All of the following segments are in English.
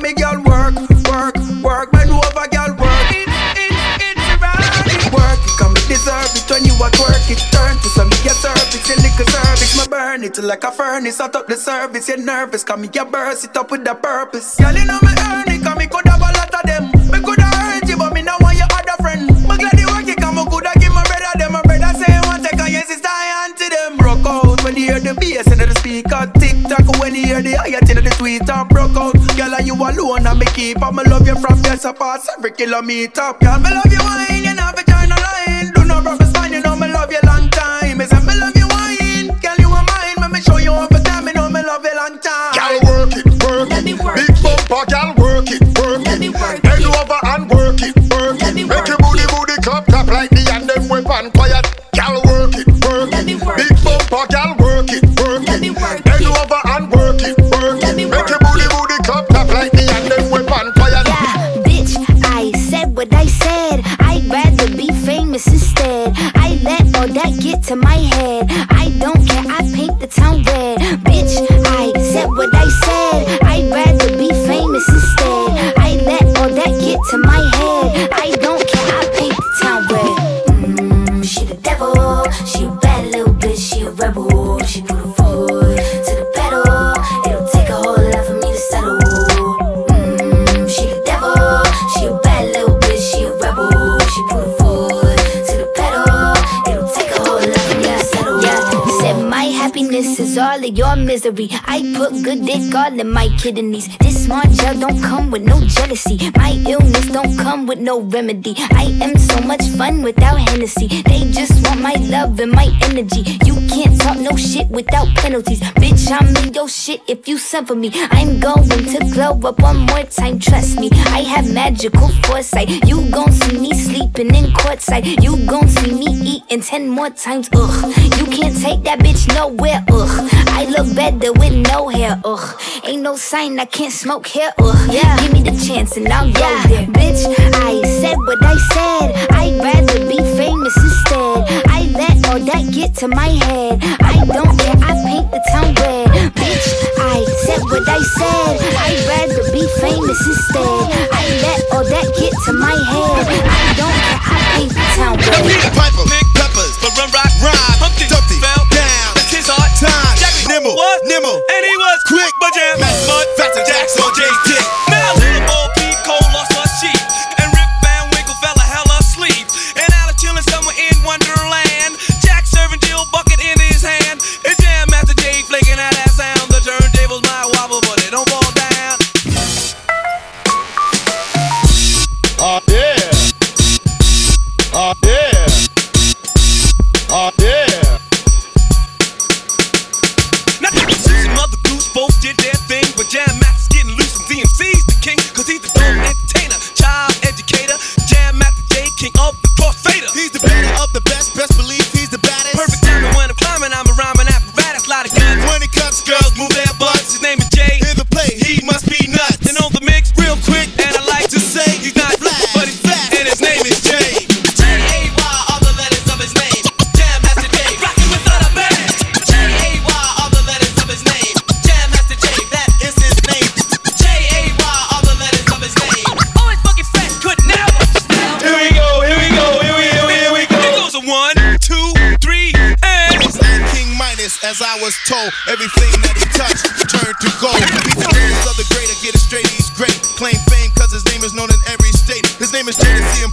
me, gal. Work, work, work, bend over, gal. Work, it, it, it's right. Work, it come deserve it when you at work. It turn to some your service, your liquor service. My burn it like a furnace. Hot up the service, you're nervous. Come me, you burst it up with the purpose. Girl, you know me earn it, come me could have a lot of them. Me could have hurt you, but me now want your other friend. Me glad you work it, come me could have give my brother them. My brother say one take on your sister, I to them. Broke out when you hear the bass into the speaker. Tick tock when you hear the higher into the tweeter. Broke out, are you alone and me keep. I'ma love you from your past every kilometer. Girl, me love you wine, you know, I put good dick all in my kidneys. This Margiela don't come with no jealousy. My illness don't come with no remedy. I am so much fun without Hennessy. They just want my love and my energy. You can't talk no shit without penalties. Bitch, I'm in your shit if you send for me. I'm going to glow up one more time, trust me. I have magical foresight. You gon' see me sleeping in courtside. You gon' see me eating ten more times, ugh. You can't take that bitch nowhere, ugh. I look better with no hair, ugh. Ain't no sign I can't smoke here, ugh. Yeah, give me the chance and I'll go there. Bitch, I said what I said. I'd rather be famous instead. I let all that get to my head. I don't care, I paint the town red. Bitch, I said what I said. I'd rather be famous instead. I let all that get to my head. I don't care, I paint the town red.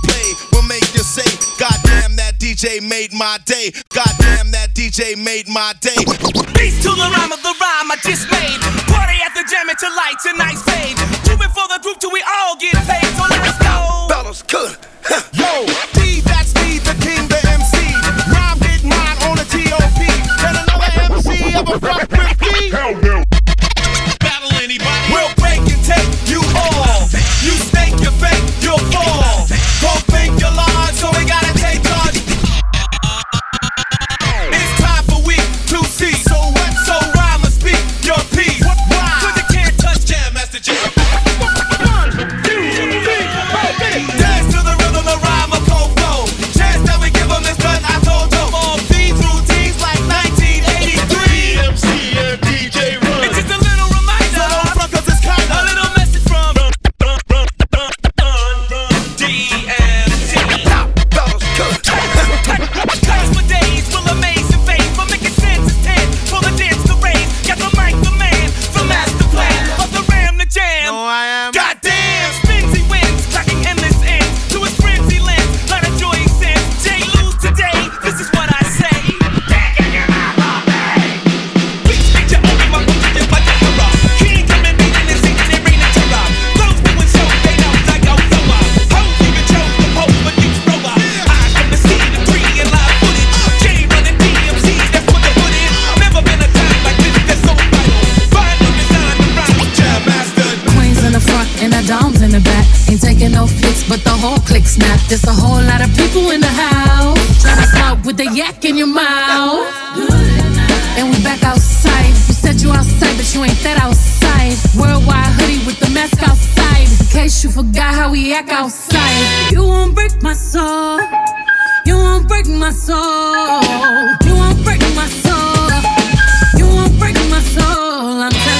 Play, will make you say, God damn, that DJ made my day. God damn, that DJ made my day. Beats to the rhyme of the rhyme I just made. Party at the jam until lights and nights fade. Do it for the group till we all get paid. So let's go. Fellas, good. Yo, jam. No, I am. Go! Click snap. There's a whole lot of people in the house. Trying to smoke with the yak in your mouth. And we back outside. We said you outside, but you ain't that outside. Worldwide hoodie with the mask outside. In case you forgot how we act outside. You won't break my soul. You won't break my soul. You won't break my soul. You won't break my soul. I'm telling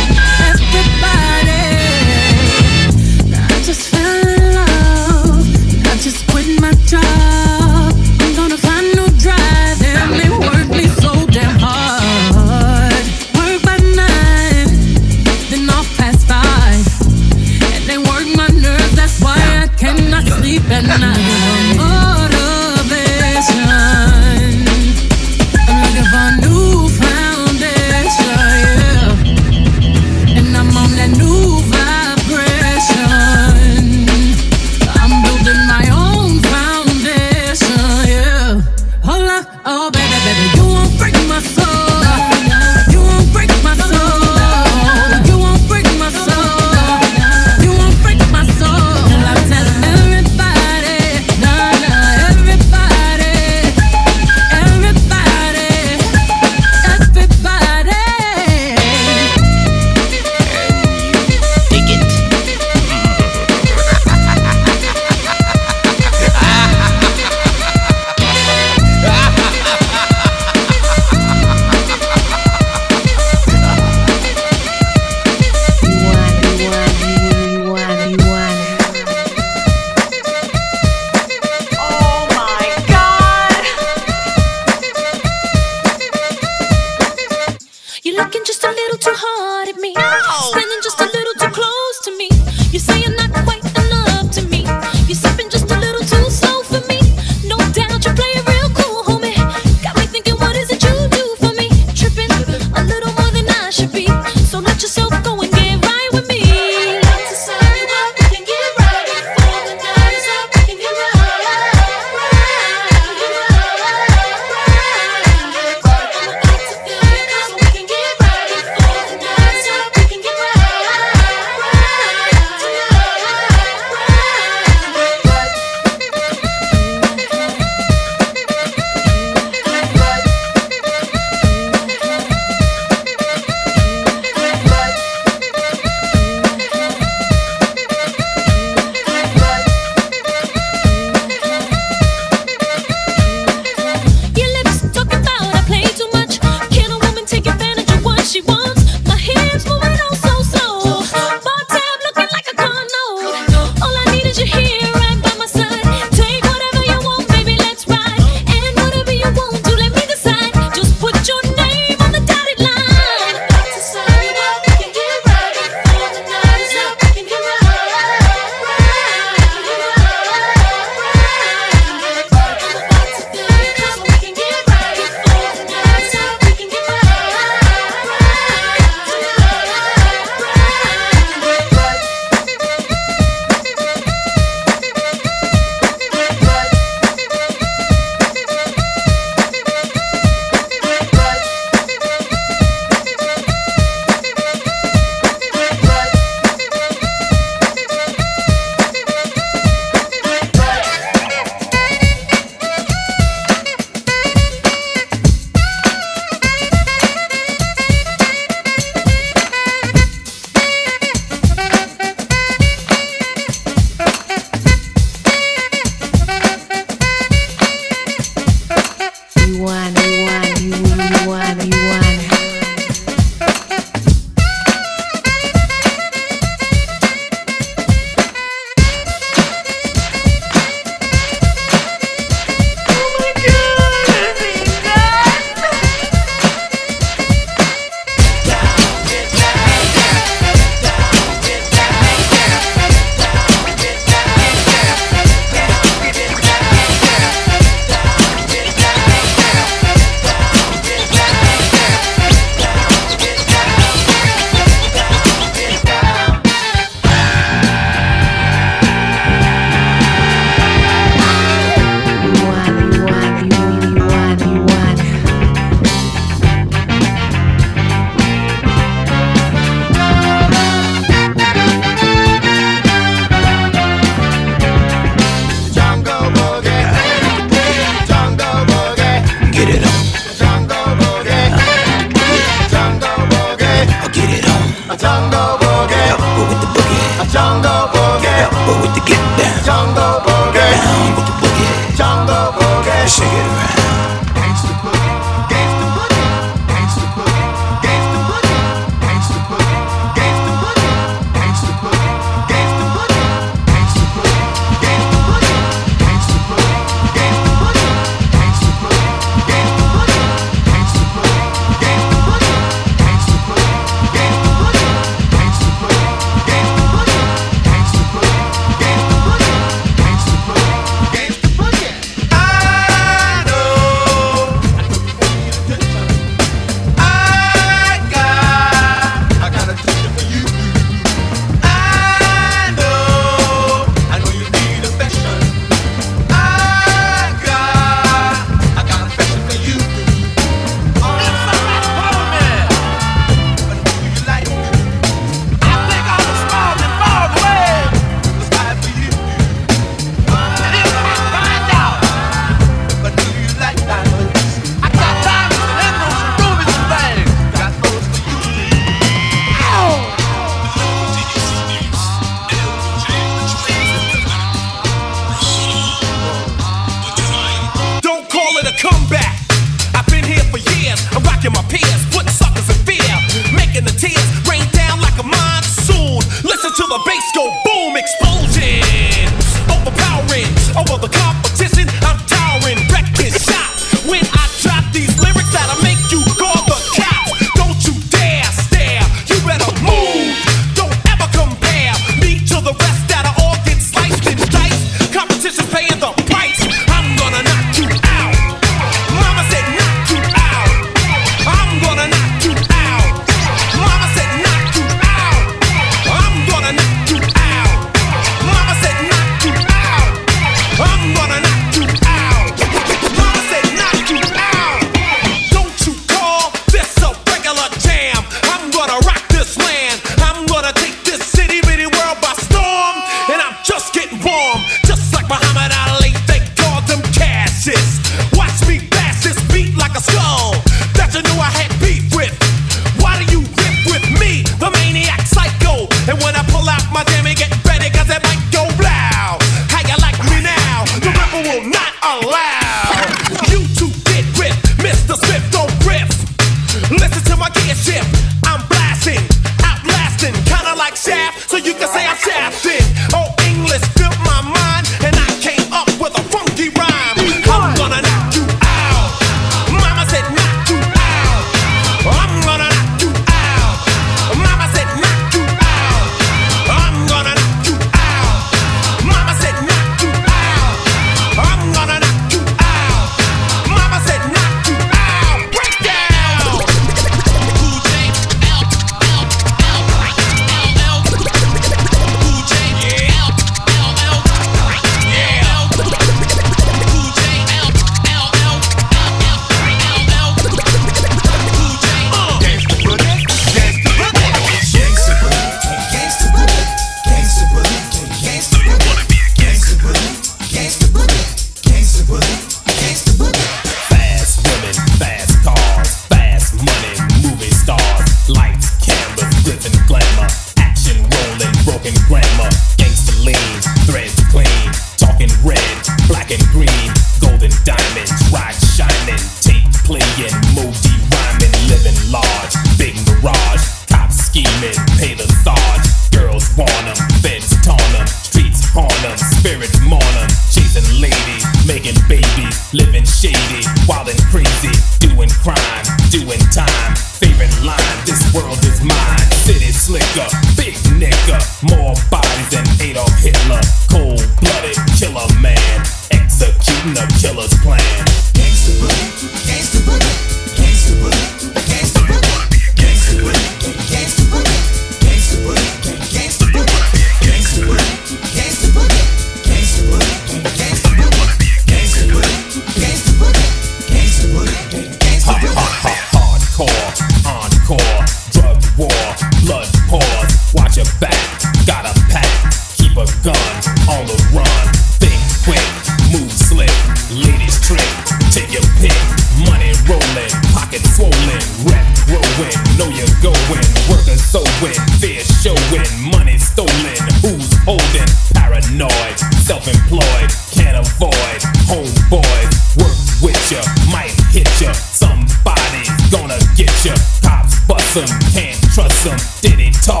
Some can't trust some. didn't talk,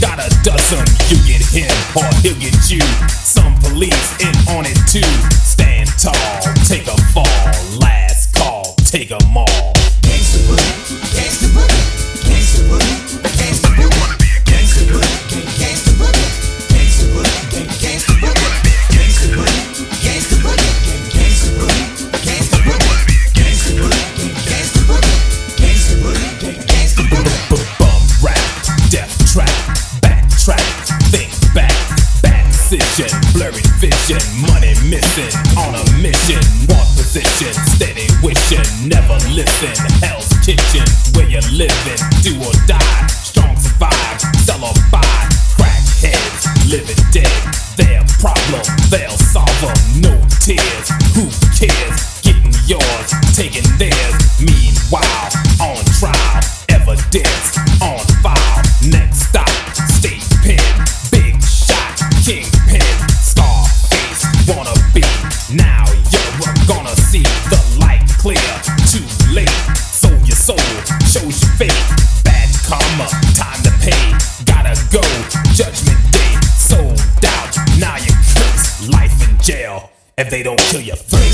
gotta dust some. You get him or he'll get you. mission, money missing, on a mission. one position, steady wishing, never listen. Hell's kitchen, where you living, do or die. if they don't kill you.